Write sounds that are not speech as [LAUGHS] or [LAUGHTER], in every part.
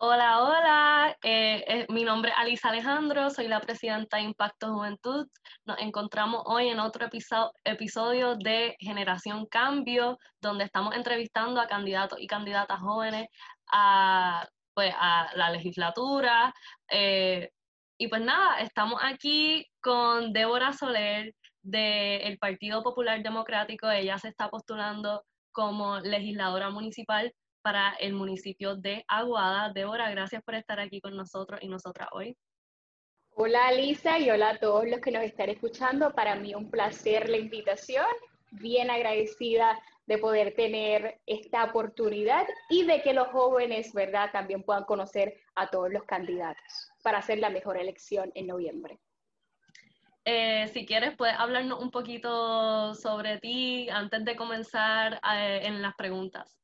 Hola, hola. Eh, eh, mi nombre es Alisa Alejandro, soy la presidenta de Impacto Juventud. Nos encontramos hoy en otro episodio de Generación Cambio, donde estamos entrevistando a candidatos y candidatas jóvenes a, pues, la legislatura. Eh, y pues nada, estamos aquí con Débora Soler del Partido Popular Democrático. Ella se está postulando como legisladora municipal para el municipio de Aguada. Débora, gracias por estar aquí con nosotros y nosotras hoy. Hola Lisa y hola a todos los que nos están escuchando. Para mí un placer la invitación, bien agradecida de poder tener esta oportunidad y de que los jóvenes, ¿verdad?, también puedan conocer a todos los candidatos para hacer la mejor elección en noviembre. Eh, si quieres, puedes hablarnos un poquito sobre ti antes de comenzar eh, en las preguntas.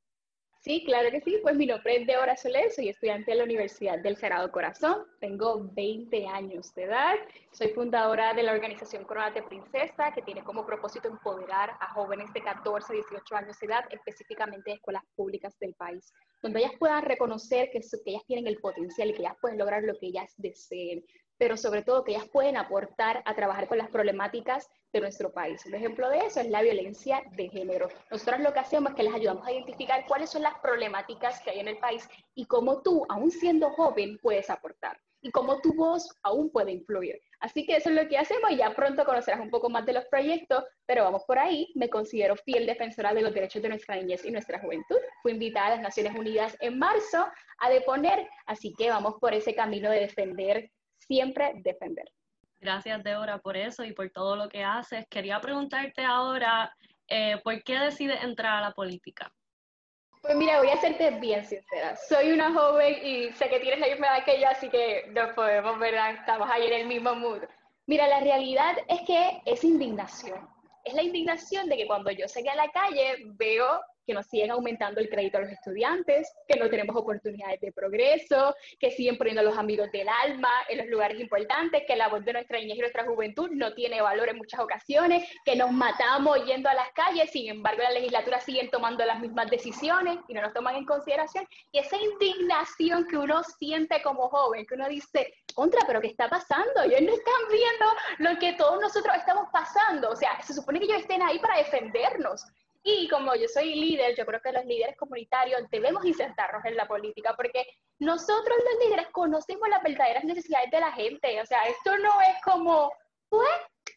Sí, claro que sí. Pues mi nombre es Deborah Soler, soy estudiante de la Universidad del Sagrado Corazón, tengo 20 años de edad, soy fundadora de la organización de Princesa, que tiene como propósito empoderar a jóvenes de 14 a 18 años de edad, específicamente de escuelas públicas del país, donde ellas puedan reconocer que, que ellas tienen el potencial y que ellas pueden lograr lo que ellas deseen, pero sobre todo que ellas pueden aportar a trabajar con las problemáticas de nuestro país. Un ejemplo de eso es la violencia de género. Nosotros lo que hacemos es que les ayudamos a identificar cuáles son las problemáticas que hay en el país y cómo tú, aún siendo joven, puedes aportar y cómo tu voz aún puede influir. Así que eso es lo que hacemos y ya pronto conocerás un poco más de los proyectos, pero vamos por ahí. Me considero fiel defensora de los derechos de nuestra niñez y nuestra juventud. Fui invitada a las Naciones Unidas en marzo a deponer, así que vamos por ese camino de defender siempre defender. Gracias, Débora, por eso y por todo lo que haces. Quería preguntarte ahora, eh, ¿por qué decides entrar a la política? Pues mira, voy a serte bien sincera. Soy una joven y sé que tienes la misma edad que yo, así que nos podemos, ¿verdad? Estamos ahí en el mismo mood. Mira, la realidad es que es indignación. Es la indignación de que cuando yo salgo a la calle veo que nos siguen aumentando el crédito a los estudiantes, que no tenemos oportunidades de progreso, que siguen poniendo a los amigos del alma en los lugares importantes, que la voz de nuestra niñez y nuestra juventud no tiene valor en muchas ocasiones, que nos matamos yendo a las calles, sin embargo la legislatura siguen tomando las mismas decisiones y no nos toman en consideración. Y esa indignación que uno siente como joven, que uno dice, contra, pero ¿qué está pasando? Ellos no están viendo lo que todos nosotros estamos pasando. O sea, se supone que ellos estén ahí para defendernos. Y como yo soy líder, yo creo que los líderes comunitarios debemos insertarnos en la política porque nosotros los líderes conocemos las verdaderas necesidades de la gente. O sea, esto no es como, pues,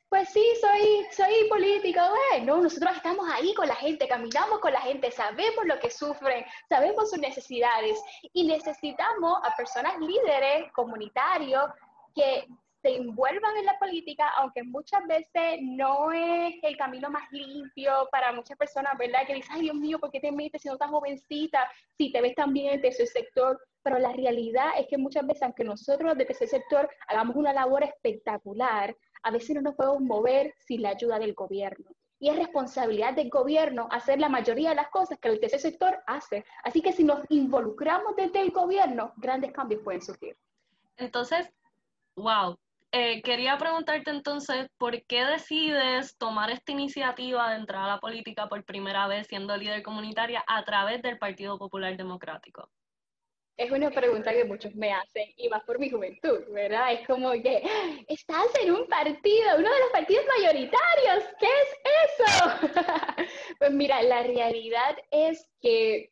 pues sí, soy, soy político, no, nosotros estamos ahí con la gente, caminamos con la gente, sabemos lo que sufren, sabemos sus necesidades y necesitamos a personas líderes comunitarios que se envuelvan en la política, aunque muchas veces no es el camino más limpio para muchas personas, ¿verdad? Que dicen, ay Dios mío, ¿por qué te metes si no estás jovencita? Si te ves también de ese sector. Pero la realidad es que muchas veces, aunque nosotros desde ese sector hagamos una labor espectacular, a veces no nos podemos mover sin la ayuda del gobierno. Y es responsabilidad del gobierno hacer la mayoría de las cosas que el tercer sector hace. Así que si nos involucramos desde el gobierno, grandes cambios pueden surgir. Entonces, wow, eh, quería preguntarte entonces, ¿por qué decides tomar esta iniciativa de entrar a la política por primera vez siendo líder comunitaria a través del Partido Popular Democrático? Es una pregunta que muchos me hacen, y más por mi juventud, ¿verdad? Es como que, estás en un partido, uno de los partidos mayoritarios, ¿qué es eso? [LAUGHS] pues mira, la realidad es que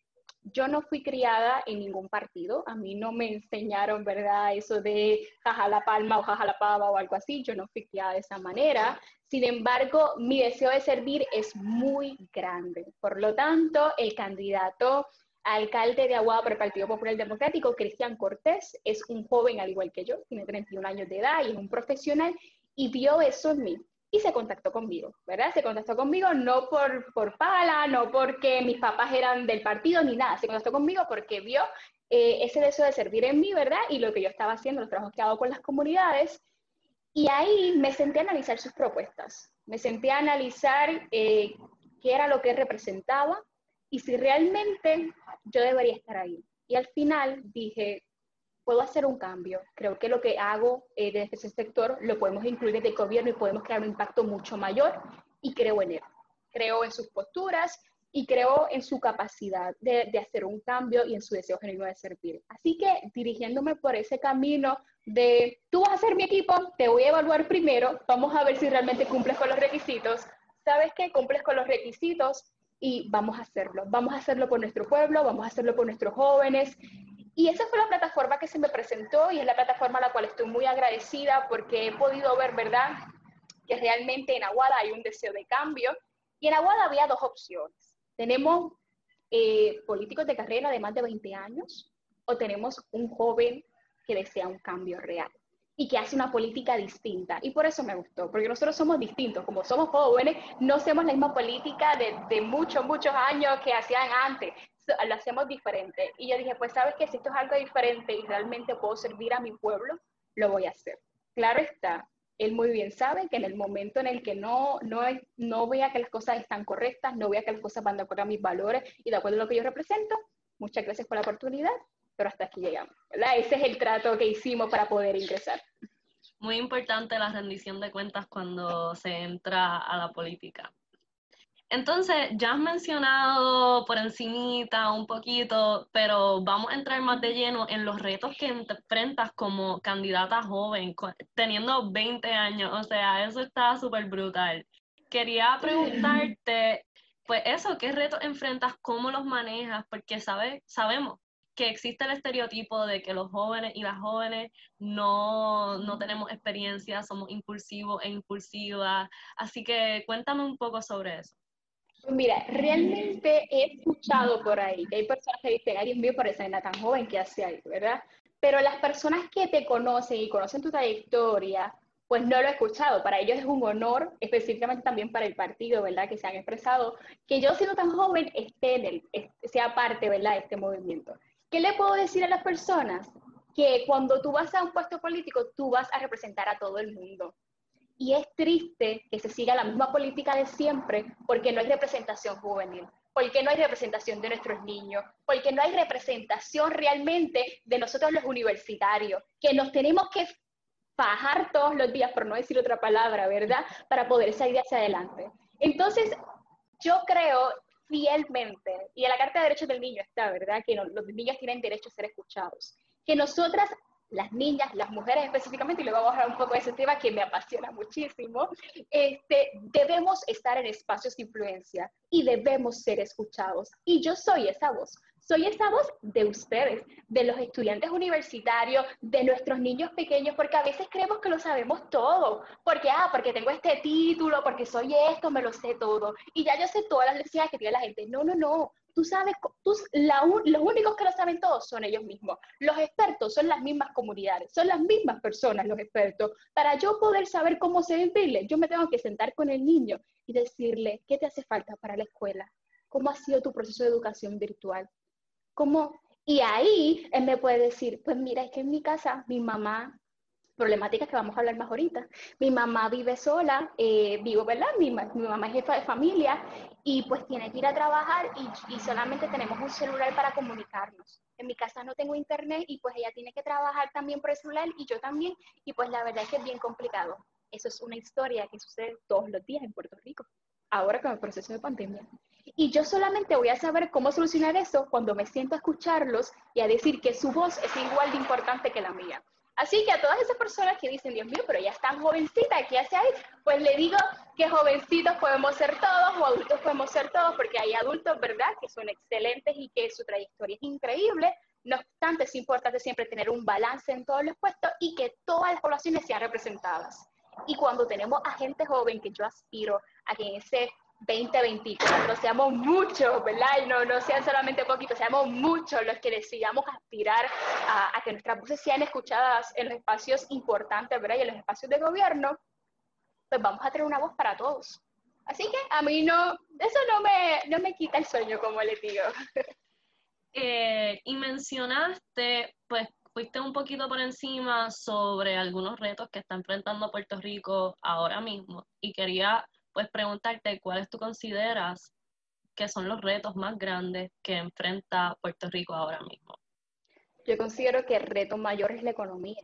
yo no fui criada en ningún partido, a mí no me enseñaron, ¿verdad? Eso de jaja la palma o jaja la pava o algo así, yo no fui criada de esa manera. Sin embargo, mi deseo de servir es muy grande. Por lo tanto, el candidato alcalde de Aguada por el Partido Popular Democrático, Cristian Cortés, es un joven al igual que yo, tiene 31 años de edad y es un profesional y vio eso en mí y se contactó conmigo, ¿verdad? Se contactó conmigo no por, por pala, no porque mis papás eran del partido ni nada, se contactó conmigo porque vio eh, ese deseo de servir en mí, ¿verdad? Y lo que yo estaba haciendo, los trabajos que hago con las comunidades. Y ahí me senté a analizar sus propuestas, me senté a analizar eh, qué era lo que representaba y si realmente yo debería estar ahí. Y al final dije, puedo hacer un cambio. Creo que lo que hago eh, desde ese sector lo podemos incluir desde el gobierno y podemos crear un impacto mucho mayor y creo en él. Creo en sus posturas y creo en su capacidad de, de, hacer un cambio y en su deseo genuino de servir. Así que dirigiéndome por ese camino de, tú vas a ser mi equipo, te voy a evaluar primero, vamos a ver si realmente cumples con los requisitos. ¿Sabes qué? Cumples con los requisitos y vamos a hacerlo. Vamos a hacerlo por nuestro pueblo, vamos a hacerlo por nuestros jóvenes. Y esa fue la plataforma que se me presentó y es la plataforma a la cual estoy muy agradecida porque he podido ver, ¿verdad?, que realmente en Aguada hay un deseo de cambio. Y en Aguada había dos opciones ¿Tenemos eh, políticos de carrera de más de 20 años o tenemos un joven que desea un cambio real y que hace una política distinta? Y por eso me gustó, porque nosotros somos distintos, como somos jóvenes, no hacemos la misma política de, de muchos, muchos años que hacían antes, lo hacemos diferente. Y yo dije, pues sabes que si esto es algo diferente y realmente puedo servir a mi pueblo, lo voy a hacer. Claro está, él muy bien sabe que en el momento en el que no, no, no vea que las cosas están correctas, no vea que las cosas van de acuerdo a mis valores y de acuerdo a lo que yo represento, muchas gracias por la oportunidad, pero hasta aquí llegamos. Ese es el trato que hicimos para poder ingresar. Muy importante la rendición de cuentas cuando se entra a la política. Entonces, ya has mencionado por encimita un poquito, pero vamos a entrar más de lleno en los retos que enfrentas como candidata joven, teniendo 20 años, o sea, eso está súper brutal. Quería preguntarte, pues eso, ¿qué retos enfrentas? ¿Cómo los manejas? Porque sabe, sabemos que existe el estereotipo de que los jóvenes y las jóvenes no, no tenemos experiencia, somos impulsivos e impulsivas. Así que cuéntame un poco sobre eso. Mira, realmente he escuchado por ahí que hay personas que dicen, ay Dios mío, por esa tan joven que hace ahí, ¿verdad? Pero las personas que te conocen y conocen tu trayectoria, pues no lo he escuchado. Para ellos es un honor, específicamente también para el partido, ¿verdad? Que se han expresado, que yo siendo tan joven esté en el, sea parte, ¿verdad? De este movimiento. ¿Qué le puedo decir a las personas? Que cuando tú vas a un puesto político, tú vas a representar a todo el mundo. Y es triste que se siga la misma política de siempre porque no hay representación juvenil, porque no hay representación de nuestros niños, porque no hay representación realmente de nosotros los universitarios, que nos tenemos que fajar todos los días, por no decir otra palabra, ¿verdad? Para poder salir hacia adelante. Entonces, yo creo fielmente, y en la Carta de Derechos del Niño está, ¿verdad? Que los niños tienen derecho a ser escuchados. Que nosotras las niñas, las mujeres específicamente, y luego vamos a hablar un poco de ese tema que me apasiona muchísimo, este, debemos estar en espacios de influencia y debemos ser escuchados. Y yo soy esa voz. Soy esa voz de ustedes, de los estudiantes universitarios, de nuestros niños pequeños, porque a veces creemos que lo sabemos todo, porque, ah, porque tengo este título, porque soy esto, me lo sé todo, y ya yo sé todas las necesidades que tiene la gente. No, no, no, tú sabes, tú, los únicos que lo saben todos son ellos mismos. Los expertos son las mismas comunidades, son las mismas personas los expertos. Para yo poder saber cómo servirle, yo me tengo que sentar con el niño y decirle, ¿qué te hace falta para la escuela? ¿Cómo ha sido tu proceso de educación virtual? ¿Cómo? Y ahí él me puede decir, pues mira, es que en mi casa mi mamá problemáticas que vamos a hablar más ahorita. Mi mamá vive sola, eh, vivo, ¿verdad? Mi, mi, mamá es jefa de familia y pues tiene que ir a trabajar y, y, solamente tenemos un celular para comunicarnos. En mi casa no tengo internet y pues ella tiene que trabajar también por el celular y yo también y pues la verdad es que es bien complicado. Eso es una historia que sucede todos los días en Puerto Rico, ahora con el proceso de pandemia. Y yo solamente voy a saber cómo solucionar eso cuando me siento a escucharlos y a decir que su voz es igual de importante que la mía. Así que a todas esas personas que dicen, Dios mío, pero ya están jovencitas, ¿qué hace ahí? Pues le digo que jovencitos podemos ser todos o adultos podemos ser todos, porque hay adultos, ¿verdad?, que son excelentes y que su trayectoria es increíble. No obstante, es importante siempre tener un balance en todos los puestos y que todas las poblaciones sean representadas. Y cuando tenemos a gente joven, que yo aspiro a que en ese 2024, seamos muchos, ¿verdad? Y no, no sean solamente poquitos, seamos muchos los que decidamos aspirar a, que nuestras voces sean escuchadas en los espacios importantes, ¿verdad? Y en los espacios de gobierno, pues vamos a tener una voz para todos. Así que a mí no, eso no me, no me quita el sueño, como les digo. [LAUGHS] Eh, y mencionaste, pues fuiste un poquito por encima sobre algunos retos que está enfrentando Puerto Rico ahora mismo y quería pues preguntarte cuáles tú consideras que son los retos más grandes que enfrenta Puerto Rico ahora mismo. Yo considero que el reto mayor es la economía.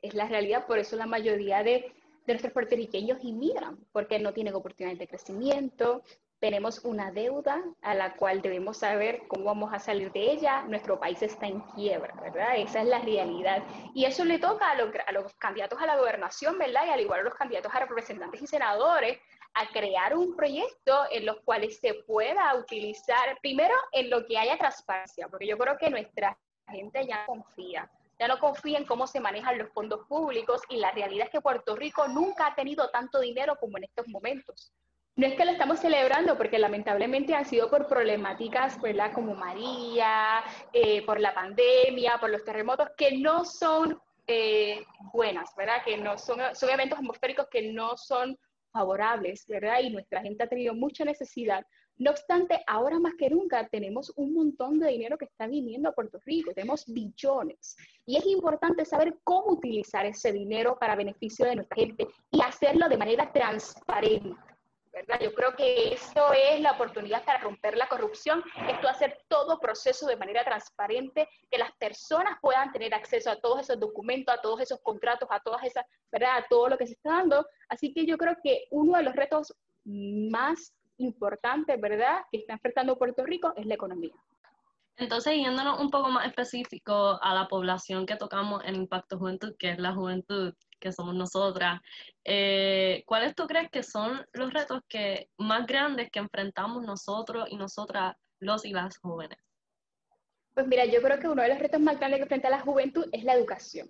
Es la realidad, por eso la mayoría de, de nuestros puertorriqueños inmigran, porque no tienen oportunidades de crecimiento, tenemos una deuda a la cual debemos saber cómo vamos a salir de ella. Nuestro país está en quiebra, ¿verdad? Esa es la realidad. Y eso le toca a los, a los candidatos a la gobernación, ¿verdad? Y al igual a los candidatos a representantes y senadores, a crear un proyecto en los cuales se pueda utilizar, primero en lo que haya transparencia, porque yo creo que nuestra gente ya confía, ya no confía en cómo se manejan los fondos públicos y la realidad es que Puerto Rico nunca ha tenido tanto dinero como en estos momentos. No es que lo estamos celebrando, porque lamentablemente han sido por problemáticas, ¿verdad? Como María, eh, por la pandemia, por los terremotos, que no son eh, buenas, ¿verdad? Que no son, son eventos atmosféricos que no son favorables, ¿verdad? Y nuestra gente ha tenido mucha necesidad. No obstante, ahora más que nunca tenemos un montón de dinero que está viniendo a Puerto Rico, tenemos billones. Y es importante saber cómo utilizar ese dinero para beneficio de nuestra gente y hacerlo de manera transparente. Yo creo que esto es la oportunidad para romper la corrupción, esto hacer todo proceso de manera transparente, que las personas puedan tener acceso a todos esos documentos, a todos esos contratos, a todas esas, ¿verdad? A todo lo que se está dando. Así que yo creo que uno de los retos más importantes, ¿verdad?, que está enfrentando Puerto Rico es la economía. Entonces, yéndonos un poco más específico a la población que tocamos en Impacto Juventud, que es la juventud, que somos nosotras, eh, ¿cuáles tú crees que son los retos que, más grandes que enfrentamos nosotros y nosotras, los y las jóvenes? Pues mira, yo creo que uno de los retos más grandes que enfrenta la juventud es la educación.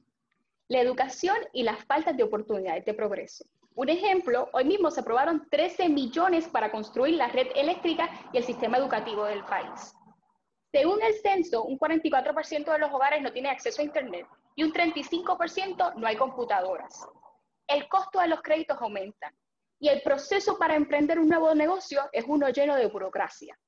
La educación y las faltas de oportunidades de progreso. Un ejemplo, hoy mismo se aprobaron 13 millones para construir la red eléctrica y el sistema educativo del país. Según el censo, un 44% de los hogares no tiene acceso a Internet y un 35% no hay computadoras. El costo de los créditos aumenta y el proceso para emprender un nuevo negocio es uno lleno de burocracia.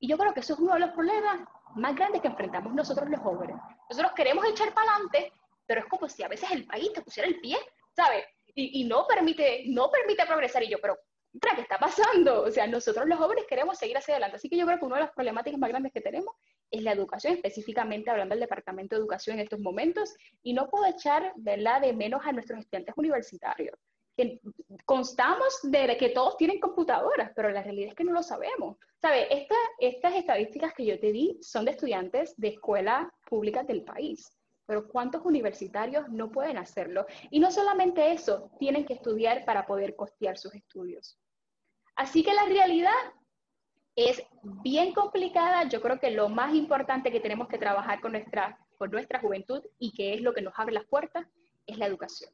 Y yo creo que eso es uno de los problemas más grandes que enfrentamos nosotros los jóvenes. Nosotros queremos echar para adelante, pero es como si a veces el país te pusiera el pie, ¿sabes? Y, y, no, permite, no permite progresar. Y yo, pero ¿qué está pasando? O sea, nosotros los jóvenes queremos seguir hacia adelante. Así que yo creo que una de las problemáticas más grandes que tenemos es la educación, específicamente hablando del Departamento de Educación en estos momentos, y no puedo echar ¿verdad? de menos a nuestros estudiantes universitarios. Que constamos de que todos tienen computadoras, pero la realidad es que no lo sabemos. ¿Sabe? estas estadísticas que yo te di son de estudiantes de escuelas públicas del país pero ¿cuántos universitarios no pueden hacerlo? Y no solamente eso, tienen que estudiar para poder costear sus estudios. Así que la realidad es bien complicada. Yo creo que lo más importante que tenemos que trabajar con nuestra, con nuestra juventud y que es lo que nos abre las puertas es la educación.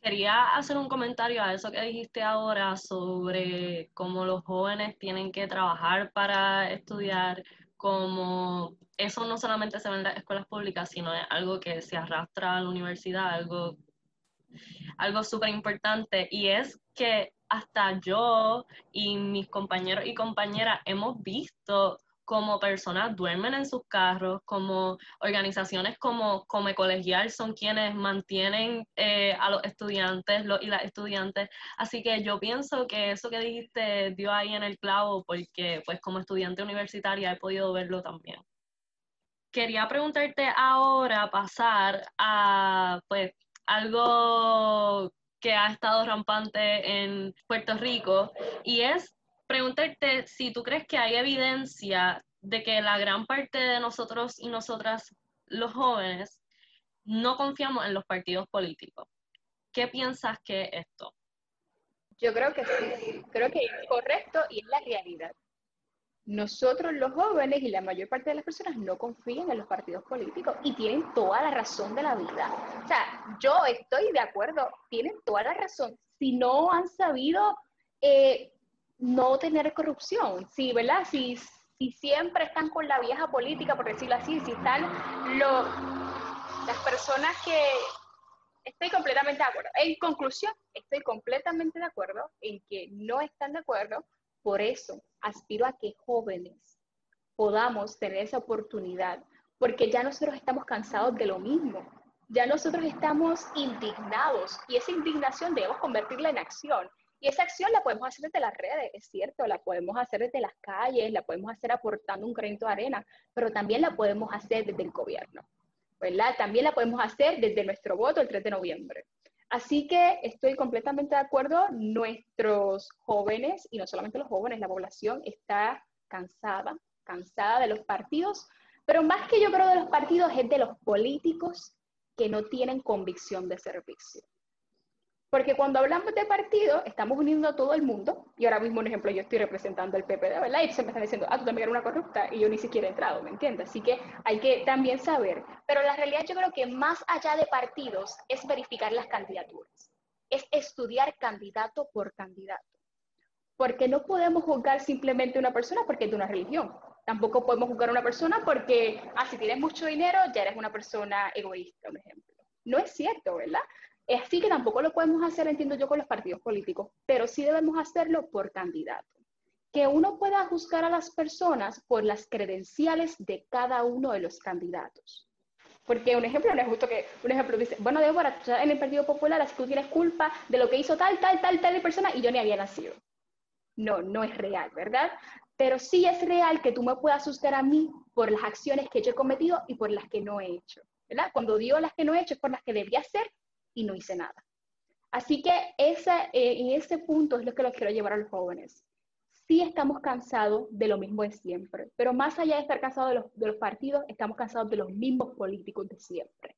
Quería hacer un comentario a eso que dijiste ahora sobre cómo los jóvenes tienen que trabajar para estudiar, como eso no solamente se ve en las escuelas públicas, sino es algo que se arrastra a la universidad, algo, algo súper importante, y es que hasta yo y mis compañeros y compañeras hemos visto como personas duermen en sus carros, como organizaciones como Come Colegial son quienes mantienen eh, a los estudiantes y las estudiantes. Así que yo pienso que eso que dijiste dio ahí en el clavo porque pues como estudiante universitaria he podido verlo también. Quería preguntarte ahora, pasar a pues algo que ha estado rampante en Puerto Rico y es preguntarte si tú crees que hay evidencia de que la gran parte de nosotros y nosotras, los jóvenes, no confiamos en los partidos políticos. ¿Qué piensas que es esto? Yo creo que sí, creo que es correcto y es la realidad. Nosotros los jóvenes y la mayor parte de las personas no confían en los partidos políticos y tienen toda la razón de la vida. O sea, yo estoy de acuerdo, tienen toda la razón. Si no han sabido eh, no tener corrupción, sí, ¿verdad? Si, si siempre están con la vieja política, por decirlo así, si están lo, las personas que... Estoy completamente de acuerdo. En conclusión, estoy completamente de acuerdo en que no están de acuerdo. Por eso aspiro a que jóvenes podamos tener esa oportunidad, porque ya nosotros estamos cansados de lo mismo. Ya nosotros estamos indignados y esa indignación debemos convertirla en acción. Y esa acción la podemos hacer desde las redes, es cierto, la podemos hacer desde las calles, la podemos hacer aportando un granito de arena, pero también la podemos hacer desde el gobierno, ¿verdad? También la podemos hacer desde nuestro voto el 3 de noviembre. Así que estoy completamente de acuerdo, nuestros jóvenes, y no solamente los jóvenes, la población está cansada, cansada de los partidos, pero más que yo creo de los partidos es de los políticos que no tienen convicción de servicio. Porque cuando hablamos de partido, estamos uniendo a todo el mundo, y ahora mismo, por ejemplo, yo estoy representando el PPD, ¿verdad? Y se me están diciendo, ah, tú también eres una corrupta, y yo ni siquiera he entrado, ¿me entiendes? Así que hay que también saber. Pero la realidad yo creo que más allá de partidos es verificar las candidaturas, es estudiar candidato por candidato. Porque no podemos juzgar simplemente a una persona porque es de una religión. Tampoco podemos juzgar a una persona porque, ah, si tienes mucho dinero, ya eres una persona egoísta, por ejemplo. No es cierto, ¿verdad? Así que tampoco lo podemos hacer, entiendo yo, con los partidos políticos, pero sí debemos hacerlo por candidato. Que uno pueda juzgar a las personas por las credenciales de cada uno de los candidatos. Porque un ejemplo no es justo que, un ejemplo dice, bueno, Débora, tú en el Partido Popular, así tú tienes culpa de lo que hizo tal, tal, tal, tal persona y yo ni había nacido. No, no es real, ¿verdad? Pero sí es real que tú me puedas juzgar a mí por las acciones que yo he cometido y por las que no he hecho, ¿verdad? Cuando digo las que no he hecho es por las que debía hacer y no hice nada. Así que esa, eh, en ese punto es lo que los quiero llevar a los jóvenes. Sí estamos cansados de lo mismo de siempre, pero más allá de estar cansados de los, de los partidos, estamos cansados de los mismos políticos de siempre.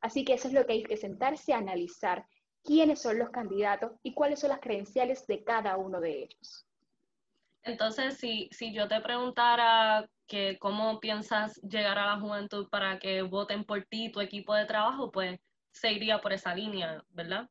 Así que eso es lo que hay que sentarse a analizar quiénes son los candidatos y cuáles son las credenciales de cada uno de ellos. Entonces, si, si yo te preguntara que cómo piensas llegar a la juventud para que voten por ti, tu equipo de trabajo, pues se iría por esa línea, ¿verdad?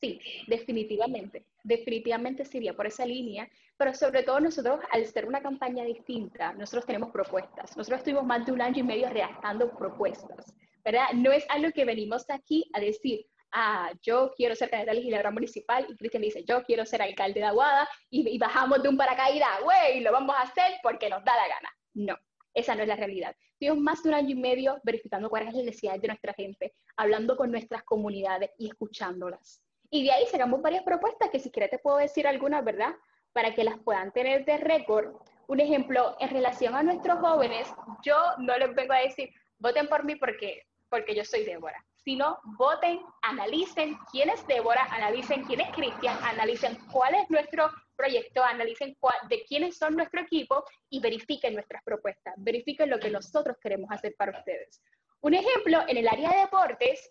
Sí, definitivamente, definitivamente se iría por esa línea, pero sobre todo nosotros, al ser una campaña distinta, nosotros tenemos propuestas. Nosotros estuvimos más de un año y medio redactando propuestas, ¿verdad? No es algo que venimos aquí a decir, ah, yo quiero ser candidata legisladora municipal, y Cristian dice, yo quiero ser alcalde de Aguada, y, y bajamos de un paracaídas, güey, lo vamos a hacer porque nos da la gana. No, esa no es la realidad. Tuvimos más de un año y medio verificando cuáles son las necesidades de nuestra gente, hablando con nuestras comunidades y escuchándolas. Y de ahí sacamos varias propuestas que si quieres te puedo decir algunas, ¿verdad? Para que las puedan tener de récord. Un ejemplo, en relación a nuestros jóvenes, yo no les vengo a decir, voten por mí porque, porque yo soy Débora sino voten, analicen quién es Débora, analicen quién es Cristian, analicen cuál es nuestro proyecto, analicen de quiénes son nuestro equipo y verifiquen nuestras propuestas, verifiquen lo que nosotros queremos hacer para ustedes. Un ejemplo, en el área de deportes,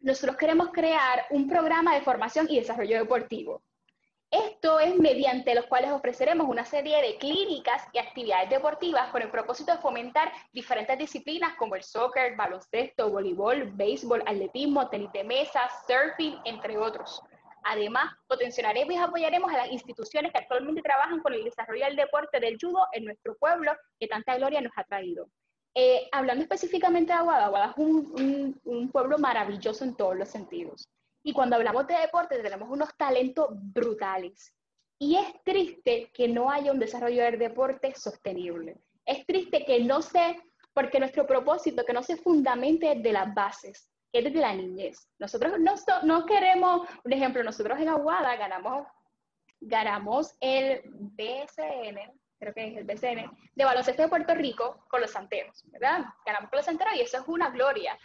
nosotros queremos crear un programa de formación y desarrollo deportivo. Esto es mediante los cuales ofreceremos una serie de clínicas y actividades deportivas con el propósito de fomentar diferentes disciplinas como el soccer, baloncesto, voleibol, béisbol, atletismo, tenis de mesa, surfing, entre otros. Además, potenciaremos y apoyaremos a las instituciones que actualmente trabajan con el desarrollo del deporte del judo en nuestro pueblo, que tanta gloria nos ha traído. Eh, hablando específicamente de Aguada, Aguada es un pueblo maravilloso en todos los sentidos. Y cuando hablamos de deporte, tenemos unos talentos brutales. Y es triste que no haya un desarrollo del deporte sostenible. Es triste que no se, porque nuestro propósito, que no se fundamente de las bases, que es desde la niñez. Nosotros no, no queremos, un ejemplo, nosotros en Aguada ganamos, ganamos el BSN, creo que es el BCN, de baloncesto de Puerto Rico con los santeros, ¿verdad? Ganamos con los santeros y eso es una gloria.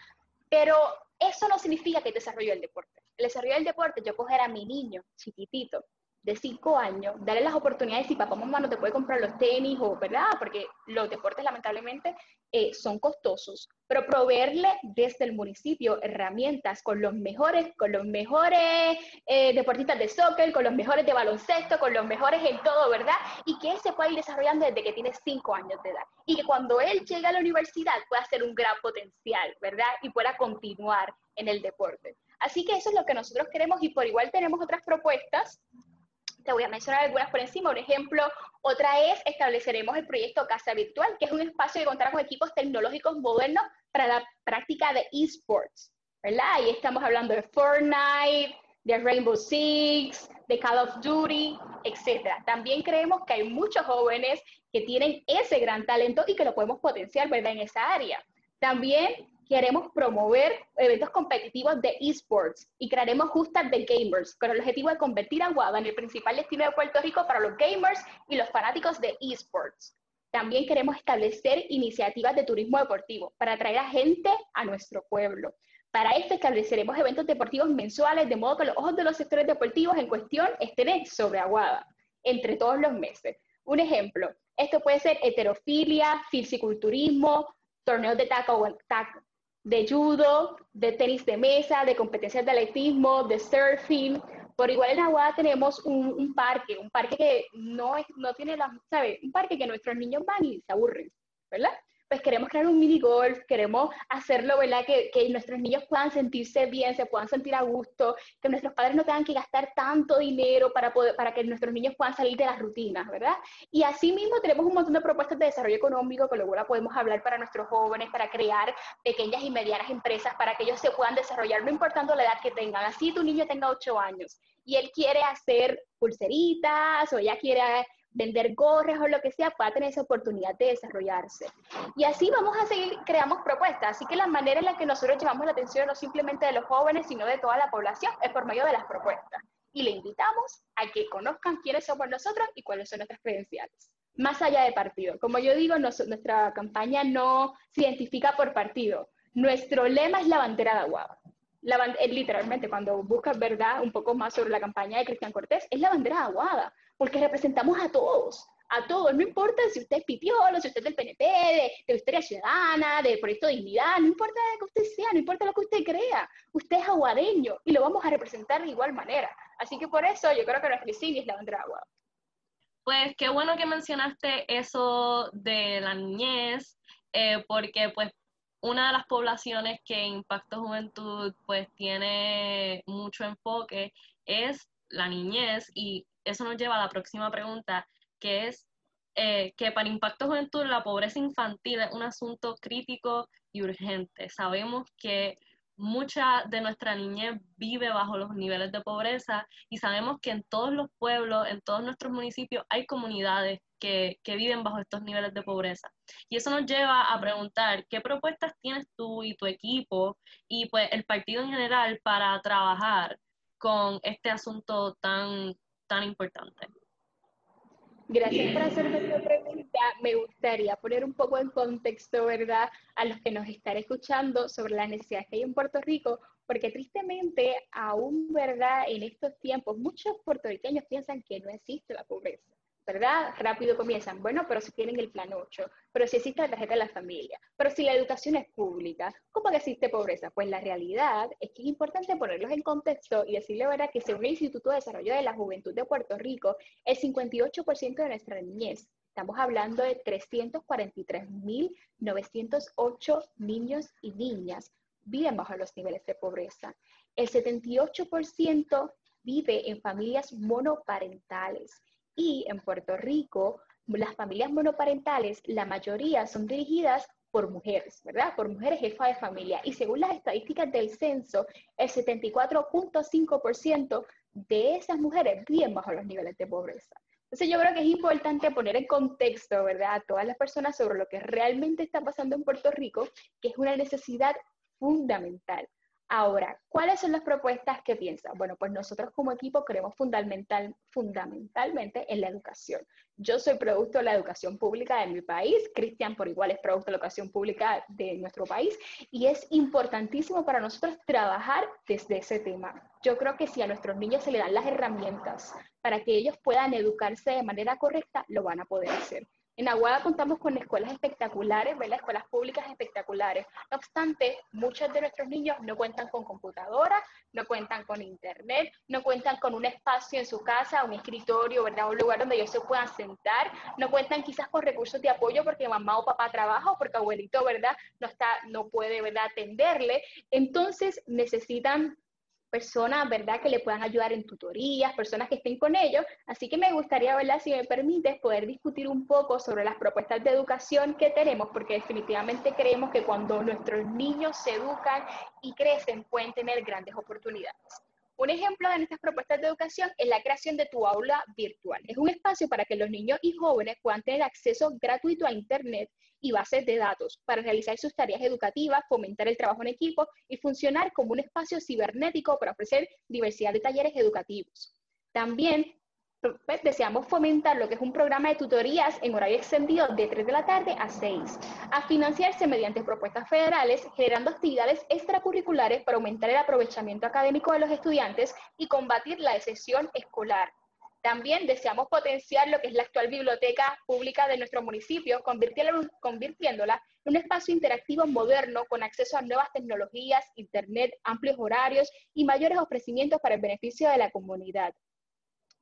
Pero eso no significa que desarrollo el deporte. El desarrollo del deporte, yo coger a mi niño chiquitito de 5 años, darle las oportunidades y papá, mamá no te puede comprar los tenis o, ¿verdad? Porque los deportes lamentablemente eh, son costosos, pero proveerle desde el municipio herramientas con los mejores, con los mejores eh, deportistas de soccer, con los mejores de baloncesto, con los mejores en todo, ¿verdad? Y que él se pueda ir desarrollando desde que tiene 5 años de edad. Y que cuando él llegue a la universidad pueda ser un gran potencial, ¿verdad? Y pueda continuar en el deporte. Así que eso es lo que nosotros queremos y por igual tenemos otras propuestas. Te voy a mencionar algunas por encima. Un ejemplo, otra es estableceremos el proyecto Casa Virtual, que es un espacio de contar con equipos tecnológicos modernos para la práctica de esports, ¿verdad? Ahí estamos hablando de Fortnite, de Rainbow Six, de Call of Duty, etc. También creemos que hay muchos jóvenes que tienen ese gran talento y que lo podemos potenciar, ¿verdad? En esa área. También queremos promover eventos competitivos de esports y crearemos justas de gamers con el objetivo de convertir a Guada en el principal destino de Puerto Rico para los gamers y los fanáticos de esports. También queremos establecer iniciativas de turismo deportivo para atraer a gente a nuestro pueblo. Para esto estableceremos eventos deportivos mensuales, de modo que los ojos de los sectores deportivos en cuestión estén sobre Aguada, entre todos los meses. Un ejemplo, esto puede ser heterofilia, fisiculturismo, torneos de taco, de judo, de tenis de mesa, de competencias de atletismo, de surfing. Por igual en Aguada tenemos un, parque, un parque que no, es, no tiene la, ¿sabe? Un parque que nuestros niños van y se aburren, ¿verdad? Pues queremos crear un mini golf, queremos hacerlo, ¿verdad? Que, que, nuestros niños puedan sentirse bien, se puedan sentir a gusto, que nuestros padres no tengan que gastar tanto dinero para, poder, para que nuestros niños puedan salir de las rutinas, ¿verdad? Y así mismo tenemos un montón de propuestas de desarrollo económico que luego la podemos hablar para nuestros jóvenes, para crear pequeñas y medianas empresas, para que ellos se puedan desarrollar, no importando la edad que tengan. Así tu niño tenga 8 años y él quiere hacer pulseritas o ella quiere vender gorras o lo que sea, pueda tener esa oportunidad de desarrollarse. Y así vamos a seguir, creamos propuestas. Así que la manera en la que nosotros llevamos la atención no simplemente de los jóvenes, sino de toda la población, es por medio de las propuestas. Y le invitamos a que conozcan quiénes somos nosotros y cuáles son nuestras credenciales. Más allá de partido. Como yo digo, nuestra campaña no se identifica por partido. Nuestro lema es la bandera de Aguada. La, literalmente, cuando buscas verdad un poco más sobre la campaña de Cristian Cortés, es la bandera de Aguada porque representamos a todos, a todos, no importa si usted es pipiolo, si usted es del PNP, de, de Historia Ciudadana, del Proyecto Dignidad, no importa que usted sea, no importa lo que usted crea, usted es aguadeño y lo vamos a representar de igual manera. Así que por eso yo creo que nuestra insignia es la bandera agua. Pues qué bueno que mencionaste eso de la niñez, eh, porque pues una de las poblaciones que Impacto Juventud pues tiene mucho enfoque es la niñez y eso nos lleva a la próxima pregunta, que es eh, que para Impacto Juventud la pobreza infantil es un asunto crítico y urgente. Sabemos que mucha de nuestra niñez vive bajo los niveles de pobreza y sabemos que en todos los pueblos, en todos nuestros municipios hay comunidades que, que, viven bajo estos niveles de pobreza. Y eso nos lleva a preguntar qué propuestas tienes tú y tu equipo y pues el partido en general para trabajar con este asunto tan tan importante. Gracias por hacerme esta pregunta. Me gustaría poner un poco en contexto, ¿verdad?, a los que nos están escuchando sobre las necesidades que hay en Puerto Rico, porque tristemente, aún, ¿verdad?, en estos tiempos, muchos puertorriqueños piensan que no existe la pobreza. ¿Verdad? Rápido comienzan, bueno, pero si tienen el plan 8, pero si existe la tarjeta de la familia, pero si la educación es pública, ¿cómo que existe pobreza? Pues la realidad es que es importante ponerlos en contexto y decirle, ¿verdad?, que según el Instituto de Desarrollo de la Juventud de Puerto Rico, el 58% de nuestra niñez, estamos hablando de 343.908 niños y niñas, viven bajo los niveles de pobreza. El 78% vive en familias monoparentales y en Puerto Rico, las familias monoparentales, la mayoría son dirigidas por mujeres, ¿verdad? Por mujeres jefas de familia. Y según las estadísticas del censo, el 74.5% de esas mujeres viven bajo los niveles de pobreza. Entonces yo creo que es importante poner en contexto, ¿verdad?, a todas las personas sobre lo que realmente está pasando en Puerto Rico, que es una necesidad fundamental. Ahora, ¿cuáles son las propuestas que piensan? Bueno, pues nosotros como equipo creemos fundamental, fundamentalmente en la educación. Yo soy producto de la educación pública de mi país, Cristian por igual es producto de la educación pública de nuestro país y es importantísimo para nosotros trabajar desde ese tema. Yo creo que si a nuestros niños se le dan las herramientas para que ellos puedan educarse de manera correcta, lo van a poder hacer. En Aguada contamos con escuelas espectaculares, ¿verdad? escuelas públicas espectaculares. No obstante, muchos de nuestros niños no cuentan con computadora, no cuentan con internet, no cuentan con un espacio en su casa, un escritorio, ¿verdad? un lugar donde ellos se puedan sentar, no cuentan quizás con recursos de apoyo porque mamá o papá trabaja o porque abuelito ¿verdad? no, está, no puede ¿verdad? atenderle. Entonces necesitan personas, ¿verdad?, que le puedan ayudar en tutorías, personas que estén con ellos. Así que me gustaría, ¿verdad?, si me permites, poder discutir un poco sobre las propuestas de educación que tenemos, porque definitivamente creemos que cuando nuestros niños se educan y crecen, pueden tener grandes oportunidades. Un ejemplo de nuestras propuestas de educación es la creación de tu aula virtual. Es un espacio para que los niños y jóvenes puedan tener acceso gratuito a Internet y bases de datos para realizar sus tareas educativas, fomentar el trabajo en equipo y funcionar como un espacio cibernético para ofrecer diversidad de talleres educativos. También deseamos fomentar lo que es un programa de tutorías en horario extendido de 3 de la tarde a 6, a financiarse mediante propuestas federales, generando actividades extracurriculares para aumentar el aprovechamiento académico de los estudiantes y combatir la deserción escolar. También deseamos potenciar lo que es la actual biblioteca pública de nuestro municipio, convirtiéndola en un espacio interactivo moderno con acceso a nuevas tecnologías, internet, amplios horarios y mayores ofrecimientos para el beneficio de la comunidad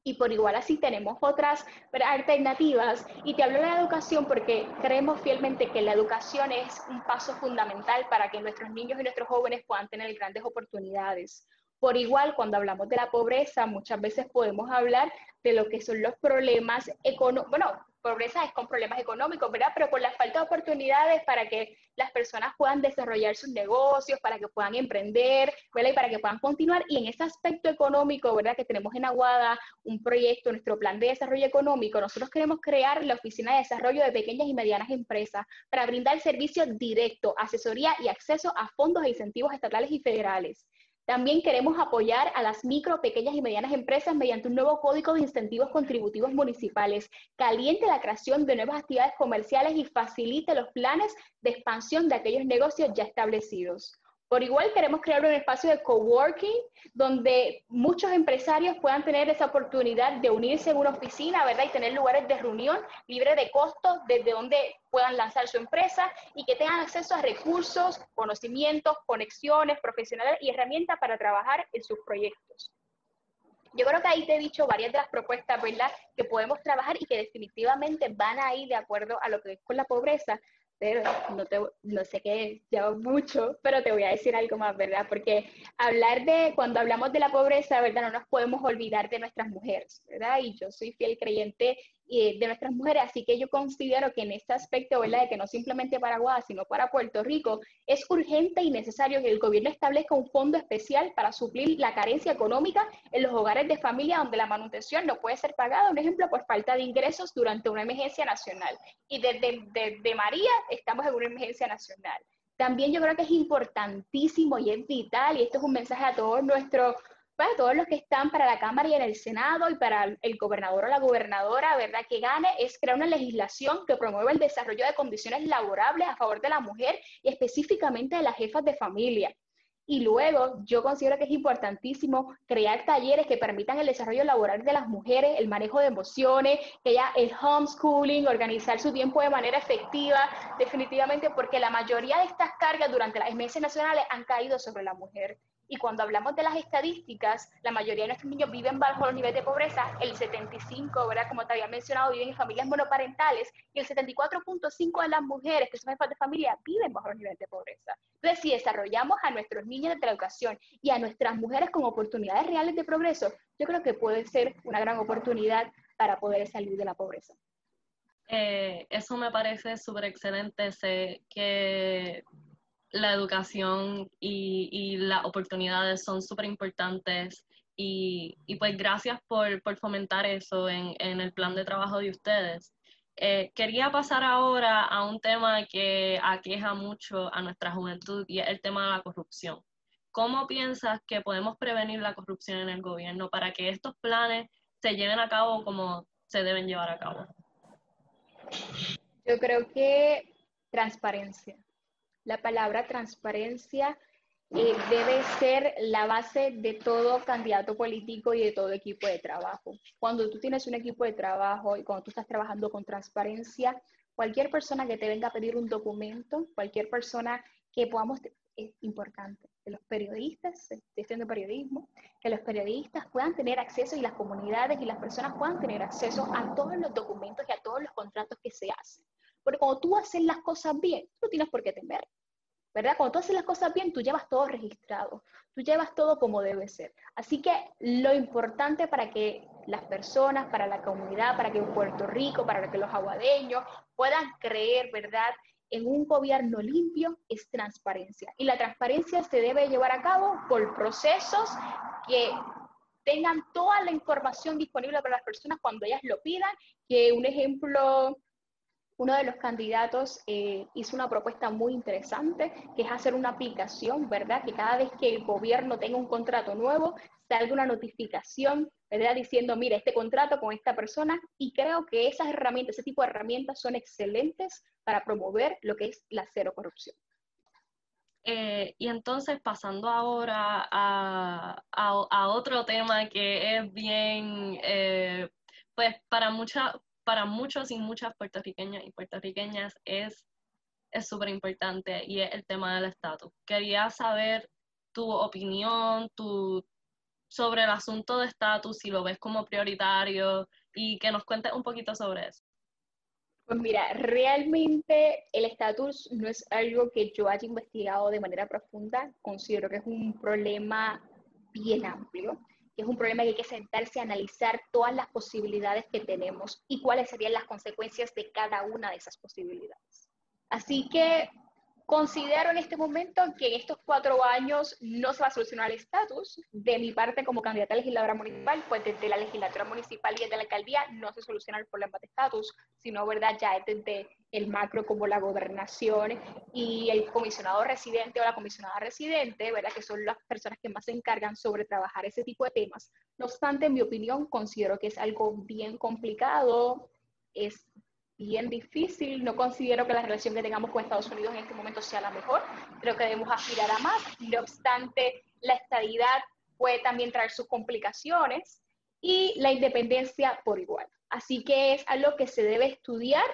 y por igual así tenemos otras alternativas. Y te hablo de la educación porque creemos fielmente que la educación es un paso fundamental para que nuestros niños y nuestros jóvenes puedan tener grandes oportunidades. Por igual, cuando hablamos de la pobreza, muchas veces podemos hablar de lo que son los problemas económicos, pobreza es con problemas económicos, ¿verdad? Pero por la falta de oportunidades para que las personas puedan desarrollar sus negocios, para que puedan emprender, ¿verdad? Y para que puedan continuar. Y en ese aspecto económico, ¿verdad? Que tenemos en Aguada un proyecto, nuestro plan de desarrollo económico, nosotros queremos crear la Oficina de Desarrollo de Pequeñas y Medianas Empresas para brindar servicio directo, asesoría y acceso a fondos e incentivos estatales y federales. También queremos apoyar a las micro, pequeñas y medianas empresas mediante un nuevo código de incentivos contributivos municipales, caliente la creación de nuevas actividades comerciales y facilite los planes de expansión de aquellos negocios ya establecidos. Por igual queremos crear un espacio de coworking donde muchos empresarios puedan tener esa oportunidad de unirse en una oficina, ¿verdad? Y tener lugares de reunión libre de costos desde donde puedan lanzar su empresa y que tengan acceso a recursos, conocimientos, conexiones profesionales y herramientas para trabajar en sus proyectos. Yo creo que ahí te he dicho varias de las propuestas, ¿verdad?, que podemos trabajar y que definitivamente van a ir de acuerdo a lo que es con la pobreza, pero no, te, no sé qué lleva mucho, pero te voy a decir algo más, ¿verdad? Porque hablar de, cuando hablamos de la pobreza, ¿verdad? No nos podemos olvidar de nuestras mujeres, ¿verdad? Y yo soy fiel creyente de nuestras mujeres. Así que yo considero que en este aspecto, ¿verdad? De que no simplemente para Guadalajara, sino para Puerto Rico, es urgente y necesario que el gobierno establezca un fondo especial para suplir la carencia económica en los hogares de familia donde la manutención no puede ser pagada, un ejemplo, por falta de ingresos durante una emergencia nacional. Y desde de, María estamos en una emergencia nacional. También yo creo que es importantísimo y es vital, y esto es un mensaje a todos nuestros para todos los que están para la Cámara y en el Senado y para el gobernador o la gobernadora, ¿verdad? Que gane es crear una legislación que promueva el desarrollo de condiciones laborables a favor de la mujer y específicamente de las jefas de familia. Y luego, yo considero que es importantísimo crear talleres que permitan el desarrollo laboral de las mujeres, el manejo de emociones, que ya el homeschooling, organizar su tiempo de manera efectiva, definitivamente, porque la mayoría de estas cargas durante las meses nacionales han caído sobre la mujer. Y cuando hablamos de las estadísticas, la mayoría de nuestros niños viven bajo los niveles de pobreza, el 75, ¿verdad? Como te había mencionado, viven en familias monoparentales y el 74.5 de las mujeres que son jefas de familia viven bajo los niveles de pobreza. Entonces, si desarrollamos a nuestros niños de la educación y a nuestras mujeres con oportunidades reales de progreso, yo creo que puede ser una gran oportunidad para poder salir de la pobreza. Eh, eso me parece súper excelente. Sé que la educación y, las oportunidades son súper importantes y, pues gracias por, fomentar eso en, el plan de trabajo de ustedes. Eh, quería pasar ahora a un tema que aqueja mucho a nuestra juventud y es el tema de la corrupción. ¿Cómo piensas que podemos prevenir la corrupción en el gobierno para que estos planes se lleven a cabo como se deben llevar a cabo? Yo creo que transparencia la palabra transparencia eh, debe ser la base de todo candidato político y de todo equipo de trabajo. Cuando tú tienes un equipo de trabajo y cuando tú estás trabajando con transparencia, cualquier persona que te venga a pedir un documento, cualquier persona que podamos, es importante que los periodistas, estoy haciendo periodismo, que los periodistas puedan tener acceso y las comunidades y las personas puedan tener acceso a todos los documentos y a todos los contratos que se hacen. Porque cuando tú haces las cosas bien, tú no tienes por qué temer. ¿verdad? Cuando tú haces las cosas bien, tú llevas todo registrado, tú llevas todo como debe ser. Así que lo importante para que las personas, para la comunidad, para que Puerto Rico, para que los aguadeños puedan creer, ¿verdad? En un gobierno limpio es transparencia. Y la transparencia se debe llevar a cabo por procesos que tengan toda la información disponible para las personas cuando ellas lo pidan, que un ejemplo uno de los candidatos eh, hizo una propuesta muy interesante, que es hacer una aplicación, ¿verdad? Que cada vez que el gobierno tenga un contrato nuevo, salga una notificación ¿verdad? Diciendo, mira, este contrato con esta persona y creo que esas herramientas, ese tipo de herramientas son excelentes para promover lo que es la cero corrupción. Eh, y entonces pasando ahora a, otro tema que es bien, eh, pues para, mucha, para muchos y muchas puertorriqueñas y puertorriqueñas es súper importante y es el tema del estatus. Quería saber tu opinión, tu, sobre el asunto de estatus, si lo ves como prioritario y que nos cuentes un poquito sobre eso. Pues mira, realmente el estatus no es algo que yo haya investigado de manera profunda. Considero que es un problema bien amplio, es un problema que hay que sentarse a analizar todas las posibilidades que tenemos y cuáles serían las consecuencias de cada una de esas posibilidades. Así que Considero en este momento que en estos cuatro años no se va a solucionar el estatus. De mi parte, como candidata a legisladora municipal, pues desde la legislatura municipal y desde la alcaldía no se soluciona el problema de estatus, sino, ¿verdad?, ya es desde el macro como la gobernación y el comisionado residente o la comisionada residente, ¿verdad?, que son las personas que más se encargan sobre trabajar ese tipo de temas. No obstante, en mi opinión, considero que es algo bien complicado, es bien difícil. No considero que la relación que tengamos con Estados Unidos en este momento sea la mejor. Creo que debemos aspirar a más. No obstante, la estabilidad puede también traer sus complicaciones y la independencia por igual. Así que es algo que se debe estudiar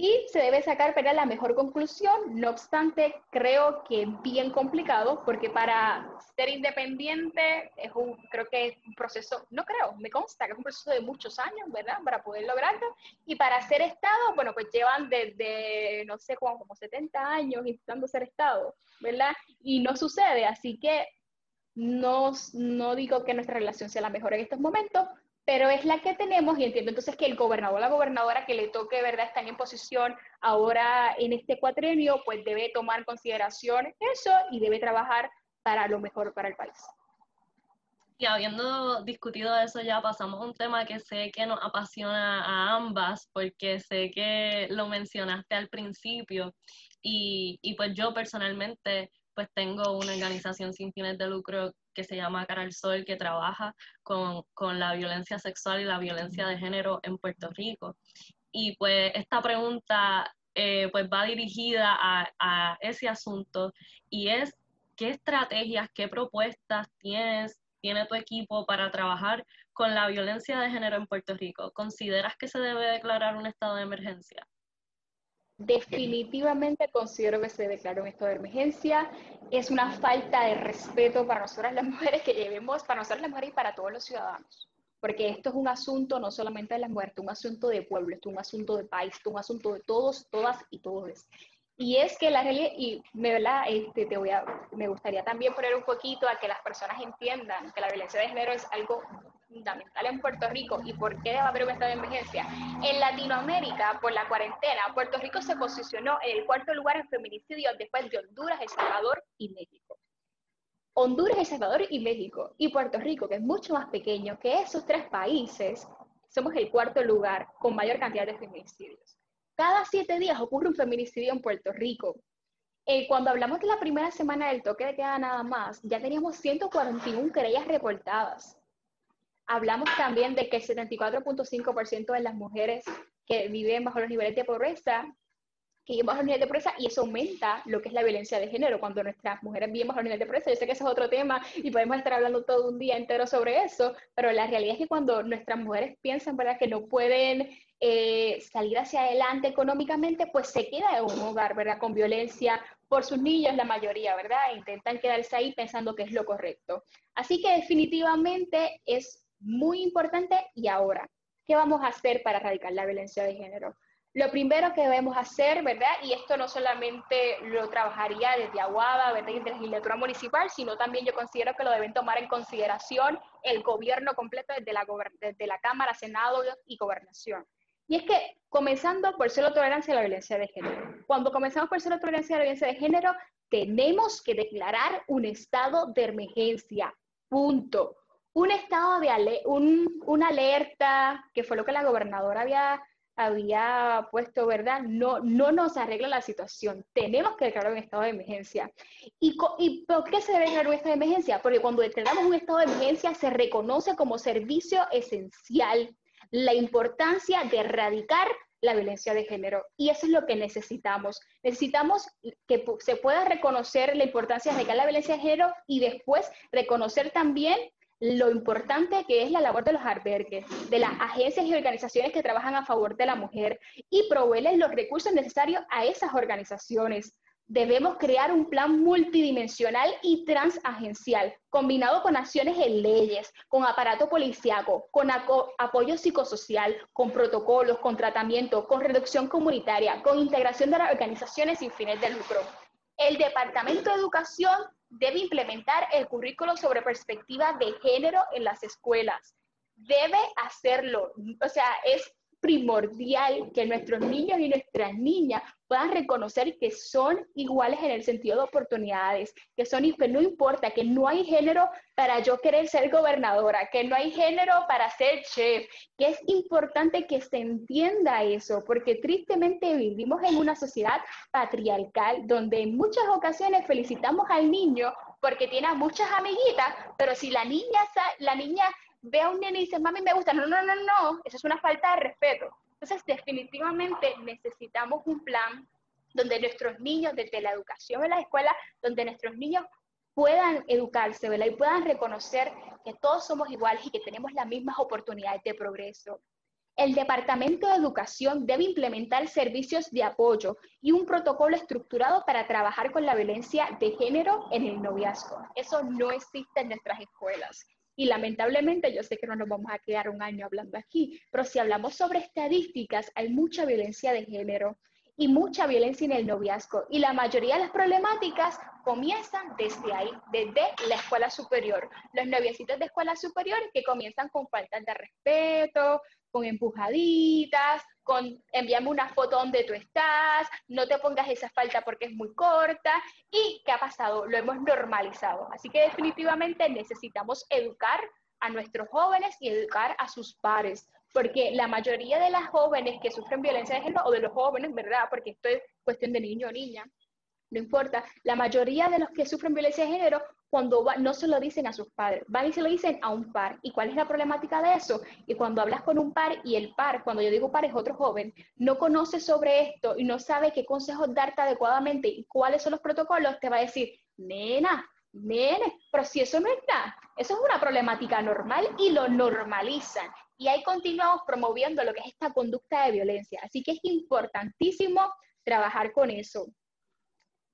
y se debe sacar para la mejor conclusión. No obstante, creo que bien complicado porque para ser independiente es un, creo que es un proceso, no creo, me consta que es un proceso de muchos años, ¿verdad? Para poder lograrlo. Y para ser Estado, bueno, pues llevan desde, no sé, como, como 70 años intentando ser Estado, ¿verdad? Y no sucede, así que no, no digo que nuestra relación sea la mejor en estos momentos, pero es la que tenemos y entiendo entonces que el gobernador la gobernadora que le toque, ¿verdad?, están en posición ahora en este cuatrenio, pues debe tomar en consideración eso y debe trabajar para lo mejor para el país. Y habiendo discutido eso ya, pasamos a un tema que sé que nos apasiona a ambas, porque sé que lo mencionaste al principio y, y pues yo personalmente pues tengo una organización sin fines de lucro que se llama Cara Sol, que trabaja con, la violencia sexual y la violencia de género en Puerto Rico. Y pues esta pregunta eh, pues va dirigida a, ese asunto y es qué estrategias, qué propuestas tienes, tiene tu equipo para trabajar con la violencia de género en Puerto Rico. ¿Consideras que se debe declarar un estado de emergencia? Definitivamente considero que se declaró un estado de emergencia. Es una falta de respeto para nosotras las mujeres que llevemos, para nosotras las mujeres y para todos los ciudadanos. Porque esto es un asunto no solamente de las mujeres, es un asunto de pueblo, es un asunto de país, es un asunto de todos, todas y todos. Y es que la realidad, y me, ¿verdad? Este, te voy a, me gustaría también poner un poquito a que las personas entiendan que la violencia de género es algo fundamental en Puerto Rico y por qué va a haber un estado de emergencia. En Latinoamérica, por la cuarentena, Puerto Rico se posicionó en el cuarto lugar en feminicidio después de Honduras, El Salvador y México. Honduras, El Salvador y México. Y Puerto Rico, que es mucho más pequeño que esos tres países, somos el cuarto lugar con mayor cantidad de feminicidios. Cada siete días ocurre un feminicidio en Puerto Rico. Eh, cuando hablamos de la primera semana del toque de queda nada más, ya teníamos 141 querellas reportadas. Hablamos también de que el 74.5% de las mujeres que viven bajo los niveles de pobreza que bajo el nivel de pobreza y eso aumenta lo que es la violencia de género cuando nuestras mujeres viven bajo el nivel de pobreza. Yo sé que ese es otro tema y podemos estar hablando todo un día entero sobre eso, pero la realidad es que cuando nuestras mujeres piensan ¿verdad? que no pueden eh, salir hacia adelante económicamente, pues se queda en un hogar, ¿verdad? Con violencia por sus niños, la mayoría, ¿verdad? Intentan quedarse ahí pensando que es lo correcto. Así que definitivamente es muy importante y ahora, ¿qué vamos a hacer para erradicar la violencia de género? Lo primero que debemos hacer, ¿verdad? Y esto no solamente lo trabajaría desde Aguada, ¿verdad? Desde la legislatura municipal, sino también yo considero que lo deben tomar en consideración el gobierno completo desde la, desde la Cámara, Senado y Gobernación. Y es que comenzando por cero tolerancia a la violencia de género. Cuando comenzamos por cero tolerancia a la violencia de género, tenemos que declarar un estado de emergencia. Punto. Un estado de un, una alerta, que fue lo que la gobernadora había había puesto, ¿verdad? No, no nos arregla la situación. Tenemos que declarar un estado de emergencia. ¿Y, ¿Y por qué se debe declarar un estado de emergencia? Porque cuando declaramos un estado de emergencia se reconoce como servicio esencial la importancia de erradicar la violencia de género. Y eso es lo que necesitamos. Necesitamos que se pueda reconocer la importancia de erradicar la violencia de género y después reconocer también lo importante que es la labor de los albergues, de las agencias y organizaciones que trabajan a favor de la mujer y proveerles los recursos necesarios a esas organizaciones. Debemos crear un plan multidimensional y transagencial, combinado con acciones en leyes, con aparato policiaco, con apoyo psicosocial, con protocolos, con tratamiento, con reducción comunitaria, con integración de las organizaciones sin fines de lucro. El Departamento de Educación debe implementar el currículo sobre perspectiva de género en las escuelas. Debe hacerlo. O sea, es primordial que nuestros niños y nuestras niñas puedan reconocer que son iguales en el sentido de oportunidades, que son que no importa, que no hay género para yo querer ser gobernadora, que no hay género para ser chef, que es importante que se entienda eso, porque tristemente vivimos en una sociedad patriarcal donde en muchas ocasiones felicitamos al niño porque tiene muchas amiguitas, pero si la niña la niña ve a un nene y dice, mami, me gusta. No, no, no, no, eso es una falta de respeto. Entonces, definitivamente necesitamos un plan donde nuestros niños, desde la educación en la escuela, donde nuestros niños puedan educarse, ¿verdad? Y puedan reconocer que todos somos iguales y que tenemos las mismas oportunidades de progreso. El Departamento de Educación debe implementar servicios de apoyo y un protocolo estructurado para trabajar con la violencia de género en el noviazgo. Eso no existe en nuestras escuelas. Y lamentablemente, yo sé que no nos vamos a quedar un año hablando aquí, pero si hablamos sobre estadísticas, hay mucha violencia de género y mucha violencia en el noviazgo. Y la mayoría de las problemáticas comienzan desde ahí, desde la escuela superior. Los noviecitos de escuela superior que comienzan con faltas de respeto, con empujaditas, con envíame una foto donde tú estás, no te pongas esa falta porque es muy corta. ¿Y qué ha pasado? Lo hemos normalizado. Así que definitivamente necesitamos educar a nuestros jóvenes y educar a sus pares, porque la mayoría de las jóvenes que sufren violencia de género, o de los jóvenes, ¿verdad? Porque esto es cuestión de niño o niña, no importa, la mayoría de los que sufren violencia de género cuando no se lo dicen a sus padres, van y se lo dicen a un par. ¿Y cuál es la problemática de eso? Y cuando hablas con un par y el par, cuando yo digo par es otro joven, no conoce sobre esto y no sabe qué consejos darte adecuadamente y cuáles son los protocolos, te va a decir, nena, nene, pero si eso no está, eso es una problemática normal y lo normalizan. Y ahí continuamos promoviendo lo que es esta conducta de violencia. Así que es importantísimo trabajar con eso.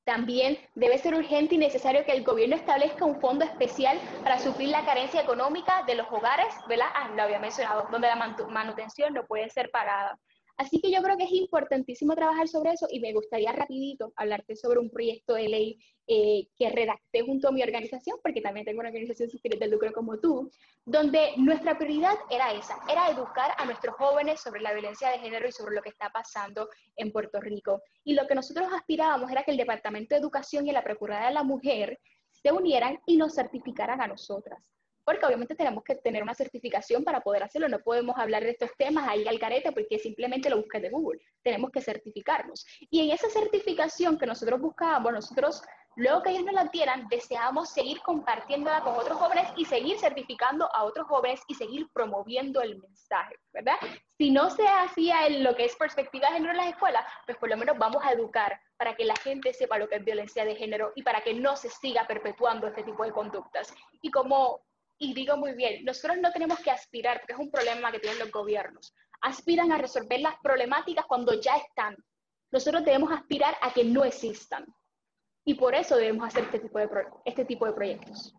También debe ser urgente y necesario que el gobierno establezca un fondo especial para suplir la carencia económica de los hogares, ¿verdad? Ah, lo había mencionado, donde la manutención no puede ser pagada. Así que yo creo que es importantísimo trabajar sobre eso y me gustaría rapidito hablarte sobre un proyecto de ley eh, que redacté junto a mi organización, porque también tengo una organización sin fines de lucro como tú, donde nuestra prioridad era esa, era educar a nuestros jóvenes sobre la violencia de género y sobre lo que está pasando en Puerto Rico. Y lo que nosotros aspirábamos era que el Departamento de Educación y la Procuraduría de la Mujer se unieran y nos certificaran a nosotras porque obviamente tenemos que tener una certificación para poder hacerlo. No podemos hablar de estos temas ahí al carete porque simplemente lo buscas de Google. Tenemos que certificarnos. Y en esa certificación que nosotros buscábamos, nosotros, luego que ellos nos la dieran, deseábamos seguir compartiéndola con otros jóvenes y seguir certificando a otros jóvenes y seguir promoviendo el mensaje, ¿verdad? Si no se hacía en lo que es perspectiva de género en las escuelas, pues por lo menos vamos a educar para que la gente sepa lo que es violencia de género y para que no se siga perpetuando este tipo de conductas. Y como y digo muy bien, nosotros no tenemos que aspirar, porque es un problema que tienen los gobiernos, aspiran a resolver las problemáticas cuando ya están. Nosotros debemos aspirar a que no existan. Y por eso debemos hacer este tipo de, este tipo de proyectos.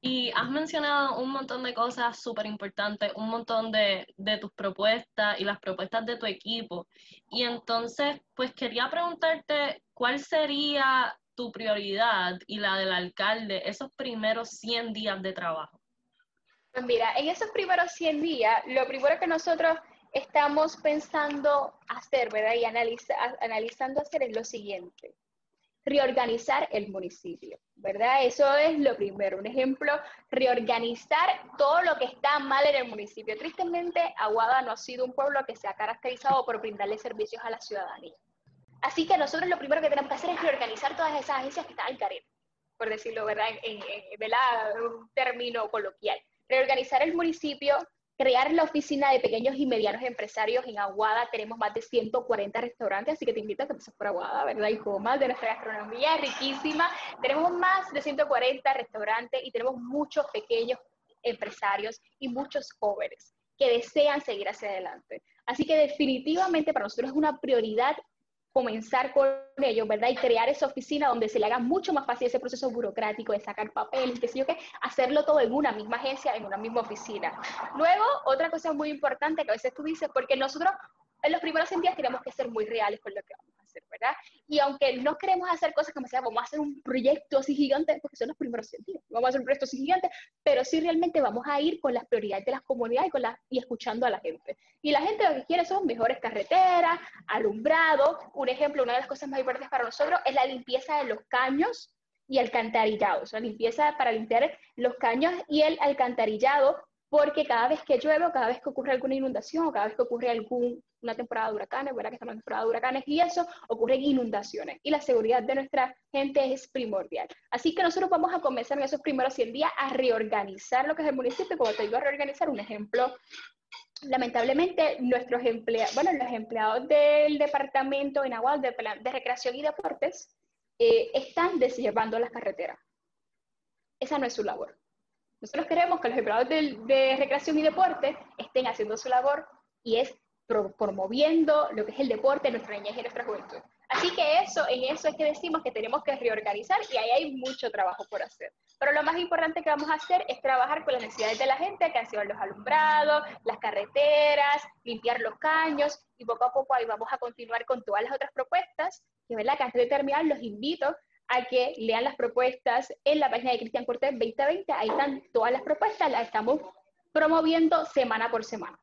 Y has mencionado un montón de cosas súper importantes, un montón de, de, tus propuestas y las propuestas de tu equipo. Y entonces, pues quería preguntarte, ¿cuál sería tu prioridad y la del alcalde esos primeros 100 días de trabajo? Pues mira, en esos primeros 100 días, lo primero que nosotros estamos pensando hacer, ¿verdad? Y analiza, analizando hacer es lo siguiente. reorganizar el municipio, ¿verdad? Eso es lo primero. Un ejemplo, reorganizar todo lo que está mal en el municipio. Tristemente, Aguada no ha sido un pueblo que se ha caracterizado por brindarle servicios a la ciudadanía. Así que nosotros lo primero que tenemos que hacer es reorganizar todas esas agencias que están al carril, por decirlo, ¿verdad? En, en un término coloquial. Reorganizar el municipio, crear la oficina de pequeños y medianos empresarios en Aguada. Tenemos más de 140 restaurantes, así que te invito a que pases por Aguada, ¿verdad? Y comas de nuestra gastronomía riquísima. Tenemos más de 140 restaurantes y tenemos muchos pequeños empresarios y muchos jóvenes que desean seguir hacia adelante. Así que definitivamente para nosotros es una prioridad comenzar con ellos, ¿verdad? Y crear esa oficina donde se le haga mucho más fácil ese proceso burocrático de sacar papeles, qué sé yo qué, hacerlo todo en una misma agencia, en una misma oficina. Luego, otra cosa muy importante que a veces tú dices, porque nosotros en los primeros días tenemos que ser muy reales con lo que vamos ¿verdad? Y aunque no queremos hacer cosas como sea, vamos a hacer un proyecto así gigante, porque son los primeros sentidos, vamos a hacer un proyecto así gigante, pero sí realmente vamos a ir con las prioridades de las comunidades y, con la, y escuchando a la gente. Y la gente lo que quiere son mejores carreteras, alumbrado. Un ejemplo, una de las cosas más importantes para nosotros es la limpieza de los caños y alcantarillado, o sea, limpieza para limpiar los caños y el alcantarillado porque cada vez que llueve o cada vez que ocurre alguna inundación o cada vez que ocurre alguna temporada de huracanes, ¿verdad? Que estamos en temporada de huracanes y eso, ocurren inundaciones y la seguridad de nuestra gente es primordial. Así que nosotros vamos a comenzar en esos primeros 100 días a reorganizar lo que es el municipio, como te digo, a reorganizar un ejemplo. Lamentablemente, nuestros empleados, bueno, los empleados del departamento en Agual de, de Recreación y Deportes eh, están desllevando las carreteras. Esa no es su labor nosotros queremos que los empleados de, recreación y deporte estén haciendo su labor y es promoviendo lo que es el deporte nuestra niñez y nuestra juventud. Así que eso, en eso es que decimos que tenemos que reorganizar y ahí hay mucho trabajo por hacer. Pero lo más importante que vamos a hacer es trabajar con las necesidades de la gente, que han sido los alumbrados, las carreteras, limpiar los caños y poco a poco ahí vamos a continuar con todas las otras propuestas, que, ¿verdad? que antes de terminar los invito a que lean las propuestas en la página de Cristian Cortés 2020. Ahí están todas las propuestas, las estamos promoviendo semana por semana.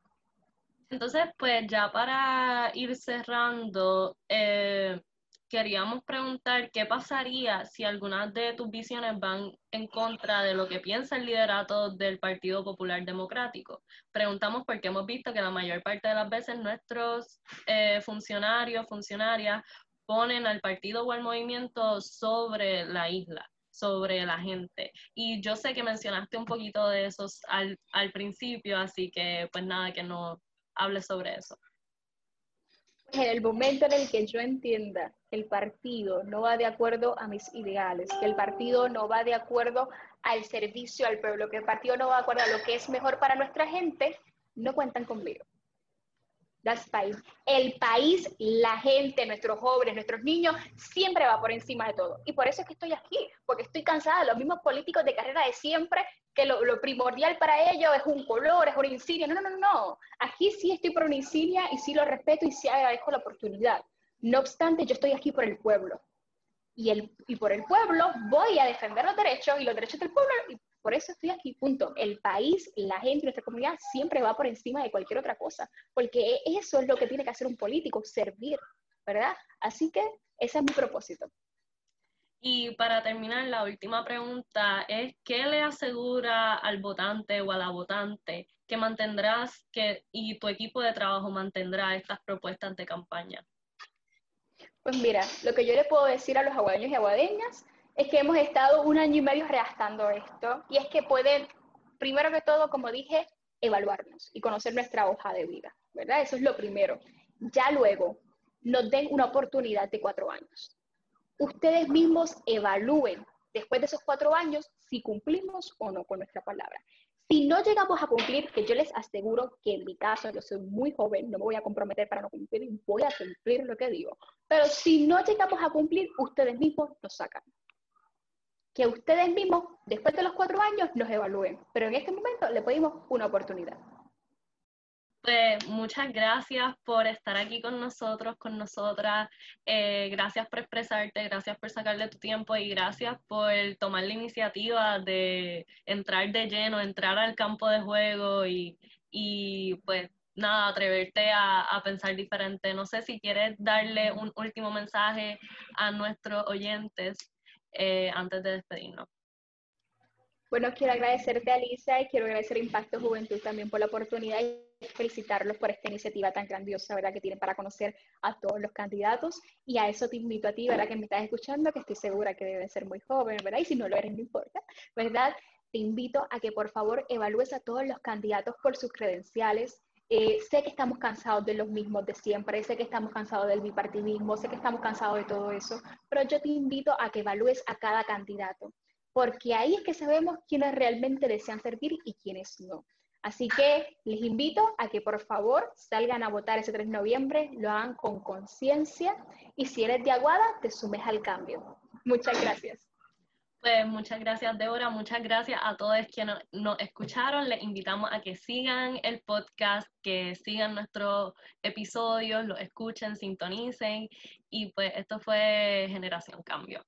Entonces, pues ya para ir cerrando, eh, queríamos preguntar qué pasaría si algunas de tus visiones van en contra de lo que piensa el liderato del Partido Popular Democrático. Preguntamos porque hemos visto que la mayor parte de las veces nuestros eh, funcionarios, funcionarias ponen al partido o al movimiento sobre la isla, sobre la gente. Y yo sé que mencionaste un poquito de eso al, principio, así que pues nada, que no hables sobre eso. En el momento en el que yo entienda que el partido no va de acuerdo a mis ideales, que el partido no va de acuerdo al servicio al pueblo, que el partido no va de acuerdo a lo que es mejor para nuestra gente, no cuentan conmigo. That's país. El país, la gente, nuestros jóvenes, nuestros niños, siempre va por encima de todo. Y por eso es que estoy aquí, porque estoy cansada de los mismos políticos de carrera de siempre, que lo, primordial para ellos es un color, es una insignia. No, no, no, no. Aquí sí estoy por una insignia y sí lo respeto y sí agradezco la oportunidad. No obstante, yo estoy aquí por el pueblo. Y, el, y por el pueblo voy a defender los derechos y los derechos del pueblo por eso estoy aquí, punto. El país, la gente, nuestra comunidad siempre va por encima de cualquier otra cosa, porque eso es lo que tiene que hacer un político, servir, ¿verdad? Así que ese es mi propósito. Y para terminar, la última pregunta es, ¿qué le asegura al votante o a la votante que mantendrás que, y tu equipo de trabajo mantendrá estas propuestas de campaña? Pues mira, lo que yo le puedo decir a los aguadeños y aguadeñas es que hemos estado un año y medio redactando esto y es que pueden, primero que todo, como dije, evaluarnos y conocer nuestra hoja de vida, ¿verdad? Eso es lo primero. Ya luego nos den una oportunidad de cuatro años. Ustedes mismos evalúen después de esos cuatro años si cumplimos o no con nuestra palabra. Si no llegamos a cumplir, que yo les aseguro que en mi caso, yo soy muy joven, no me voy a comprometer para no cumplir, voy a cumplir lo que digo. Pero si no llegamos a cumplir, ustedes mismos nos sacan que ustedes mismos, después de los cuatro años, nos evalúen. Pero en este momento le pedimos una oportunidad. Pues muchas gracias por estar aquí con nosotros, con nosotras. Eh, gracias por expresarte, gracias por sacarle tu tiempo y gracias por tomar la iniciativa de entrar de lleno, entrar al campo de juego y, y pues nada, atreverte a, pensar diferente. No sé si quieres darle un último mensaje a nuestros oyentes eh, antes de despedirnos. Bueno, quiero agradecerte, Alisa, y quiero agradecer a Impacto Juventud también por la oportunidad y felicitarlos por esta iniciativa tan grandiosa, ¿verdad?, que tienen para conocer a todos los candidatos. Y a eso te invito a ti, ¿verdad?, que me estás escuchando, que estoy segura que deben ser muy jóvenes, ¿verdad? Y si no lo eres, no importa, ¿verdad? Te invito a que por favor evalúes a todos los candidatos por sus credenciales, eh, sé que estamos cansados de los mismos de siempre, sé que estamos cansados del bipartidismo, sé que estamos cansados de todo eso, pero yo te invito a que evalúes a cada candidato porque ahí es que sabemos quiénes realmente desean servir y quiénes no. Así que les invito a que por favor salgan a votar ese 3 de noviembre, lo hagan con conciencia y si eres de Aguada, te sumes al cambio. Muchas gracias. Pues muchas gracias, Débora. Muchas gracias a todos quienes nos escucharon. Les invitamos a que sigan el podcast, que sigan nuestros episodios, los escuchen, sintonicen. Y pues esto fue Generación Cambio.